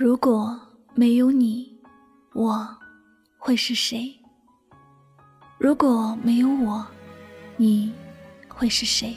如果没有你，我会是谁？如果没有我，你会是谁？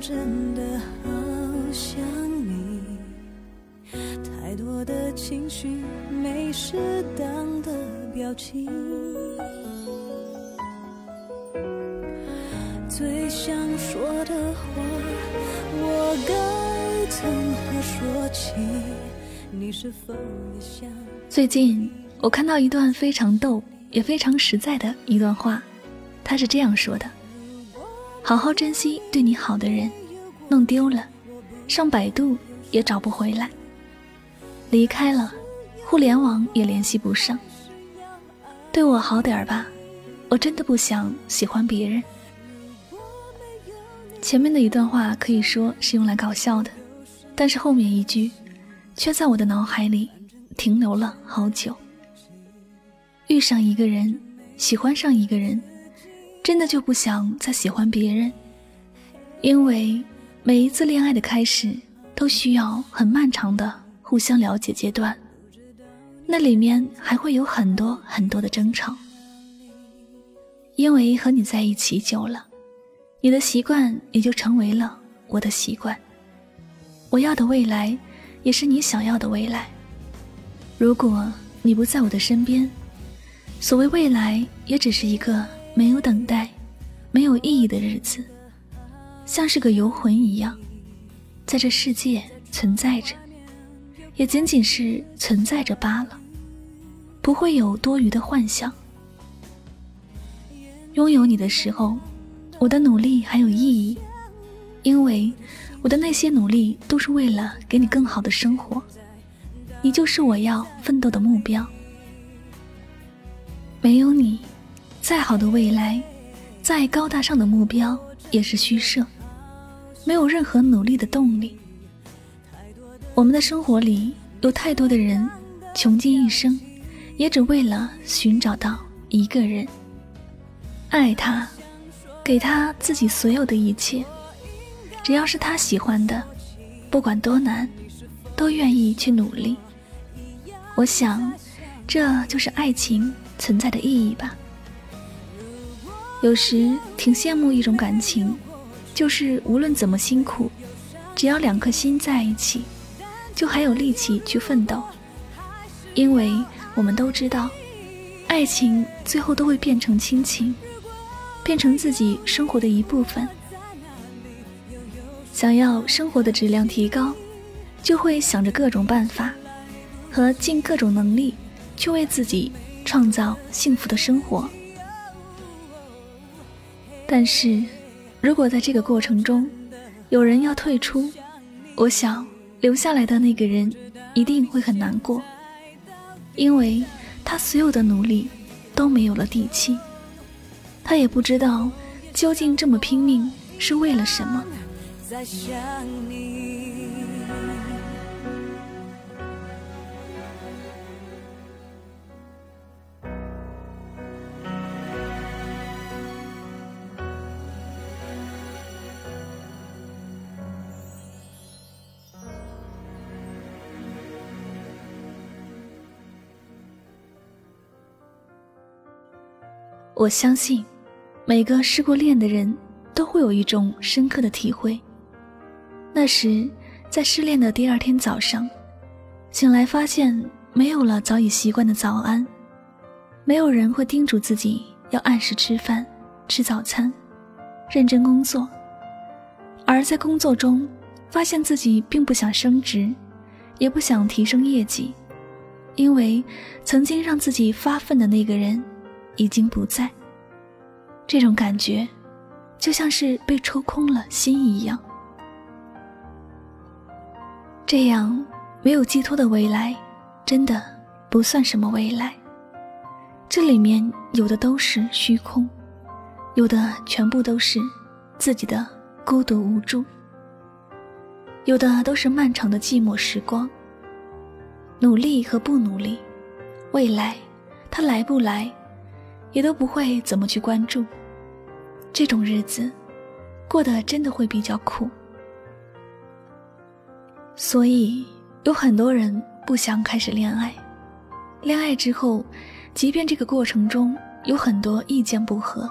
真的好想你，太多的情绪，没适当的表情。最想说的话，我该从何说起？你是否也想？最近我看到一段非常逗也非常实在的一段话，他是这样说的。好好珍惜对你好的人，弄丢了，上百度也找不回来；离开了，互联网也联系不上。对我好点儿吧，我真的不想喜欢别人。前面的一段话可以说是用来搞笑的，但是后面一句，却在我的脑海里停留了好久。遇上一个人，喜欢上一个人。真的就不想再喜欢别人，因为每一次恋爱的开始都需要很漫长的互相了解阶段，那里面还会有很多很多的争吵。因为和你在一起久了，你的习惯也就成为了我的习惯。我要的未来，也是你想要的未来。如果你不在我的身边，所谓未来，也只是一个。没有等待，没有意义的日子，像是个游魂一样，在这世界存在着，也仅仅是存在着罢了，不会有多余的幻想。拥有你的时候，我的努力还有意义，因为我的那些努力都是为了给你更好的生活，你就是我要奋斗的目标。没有你。再好的未来，再高大上的目标，也是虚设，没有任何努力的动力。我们的生活里有太多的人，穷尽一生，也只为了寻找到一个人，爱他，给他自己所有的一切，只要是他喜欢的，不管多难，都愿意去努力。我想，这就是爱情存在的意义吧。有时挺羡慕一种感情，就是无论怎么辛苦，只要两颗心在一起，就还有力气去奋斗。因为我们都知道，爱情最后都会变成亲情，变成自己生活的一部分。想要生活的质量提高，就会想着各种办法，和尽各种能力，去为自己创造幸福的生活。但是，如果在这个过程中，有人要退出，我想留下来的那个人一定会很难过，因为他所有的努力都没有了底气，他也不知道究竟这么拼命是为了什么。我相信，每个失过恋的人都会有一种深刻的体会。那时，在失恋的第二天早上，醒来发现没有了早已习惯的早安，没有人会叮嘱自己要按时吃饭、吃早餐，认真工作，而在工作中发现自己并不想升职，也不想提升业绩，因为曾经让自己发奋的那个人已经不在。这种感觉，就像是被抽空了心一样。这样没有寄托的未来，真的不算什么未来。这里面有的都是虚空，有的全部都是自己的孤独无助，有的都是漫长的寂寞时光。努力和不努力，未来它来不来，也都不会怎么去关注。这种日子，过得真的会比较苦。所以有很多人不想开始恋爱，恋爱之后。即便这个过程中有很多意见不合，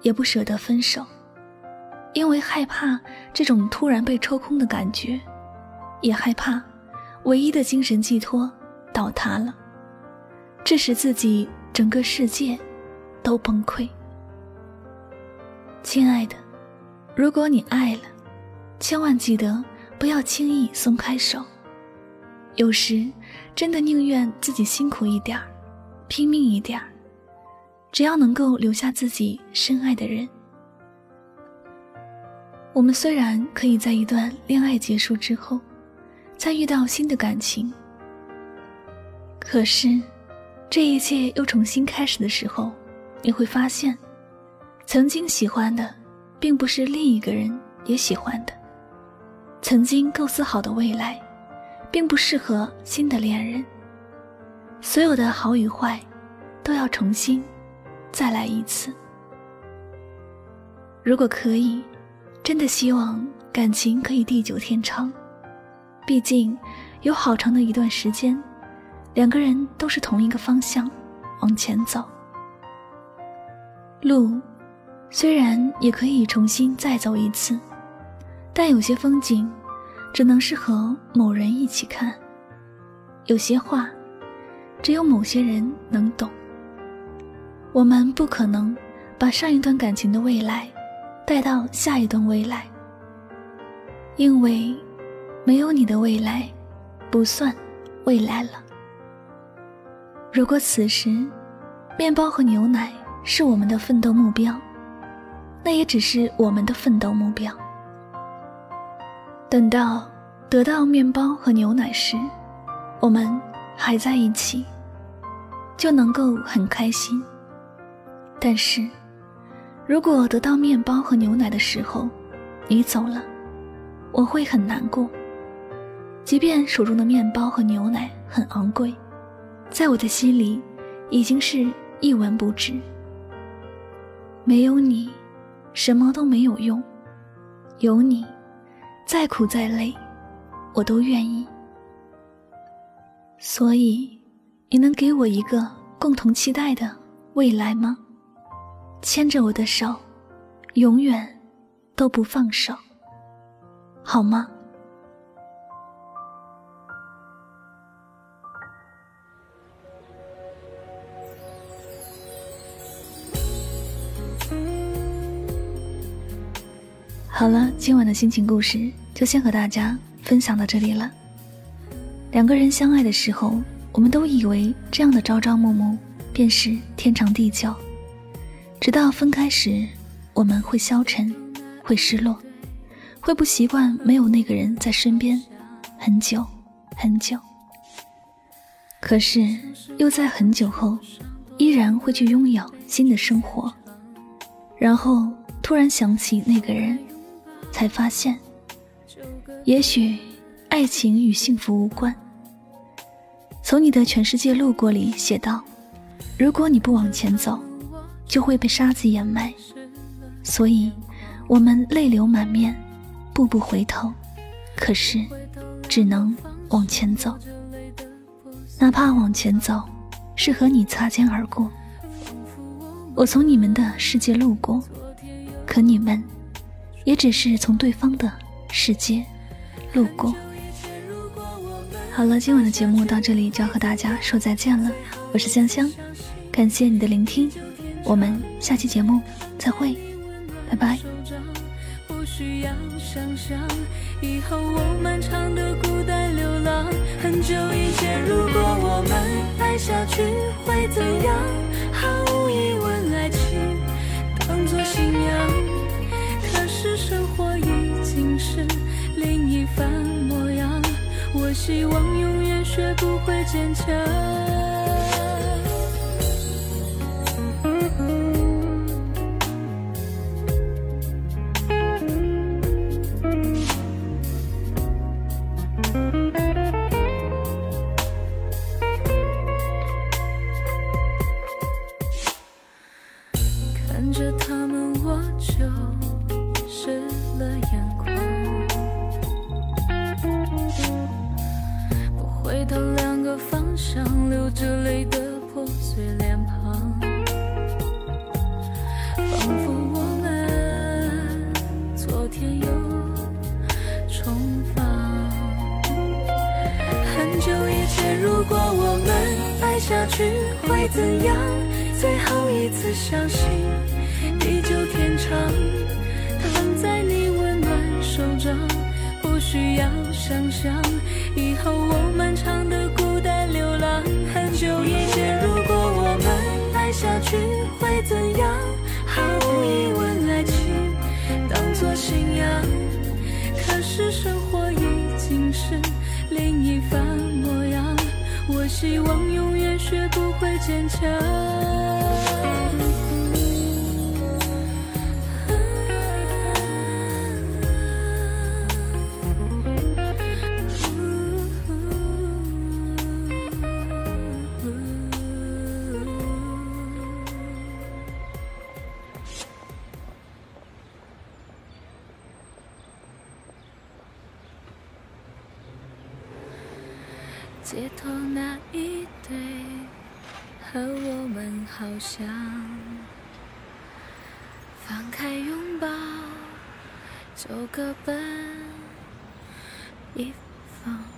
也不舍得分手，因为害怕这种突然被抽空的感觉，也害怕唯一的精神寄托倒塌了，致使自己整个世界都崩溃。亲爱的，如果你爱了，千万记得不要轻易松开手。有时真的宁愿自己辛苦一点儿。拼命一点儿，只要能够留下自己深爱的人。我们虽然可以在一段恋爱结束之后，再遇到新的感情，可是，这一切又重新开始的时候，你会发现，曾经喜欢的，并不是另一个人也喜欢的；曾经构思好的未来，并不适合新的恋人。所有的好与坏，都要重新再来一次。如果可以，真的希望感情可以地久天长。毕竟，有好长的一段时间，两个人都是同一个方向往前走。路虽然也可以重新再走一次，但有些风景只能是和某人一起看，有些话。只有某些人能懂。我们不可能把上一段感情的未来带到下一段未来，因为没有你的未来不算未来了。如果此时面包和牛奶是我们的奋斗目标，那也只是我们的奋斗目标。等到得到面包和牛奶时，我们。还在一起，就能够很开心。但是，如果得到面包和牛奶的时候，你走了，我会很难过。即便手中的面包和牛奶很昂贵，在我的心里，已经是一文不值。没有你，什么都没有用；有你，再苦再累，我都愿意。所以，你能给我一个共同期待的未来吗？牵着我的手，永远都不放手，好吗？好了，今晚的心情故事就先和大家分享到这里了。两个人相爱的时候，我们都以为这样的朝朝暮暮便是天长地久。直到分开时，我们会消沉，会失落，会不习惯没有那个人在身边，很久很久。可是又在很久后，依然会去拥有新的生活。然后突然想起那个人，才发现，也许爱情与幸福无关。从你的全世界路过里写道：“如果你不往前走，就会被沙子掩埋。所以，我们泪流满面，步步回头，可是，只能往前走。哪怕往前走，是和你擦肩而过。我从你们的世界路过，可你们，也只是从对方的世界路过。”好了，今晚的节目到这里就要和大家说再见了。我是香香，感谢你的聆听，我们下期节目再会，拜拜。不需要想象，以后我漫长的孤单流浪。很久以前，如果我们爱下去会怎这下。去会怎样？最后一次相信，地久天长，躺在你温暖手掌，不需要想象，以后我漫长的孤单流浪。很久以前，如果我们爱下去会怎样？毫无疑问，爱情当作信仰。可是生活已经是另一番。希望永远学不会坚强。街头那一对和我们好像，放开拥抱就各奔一方。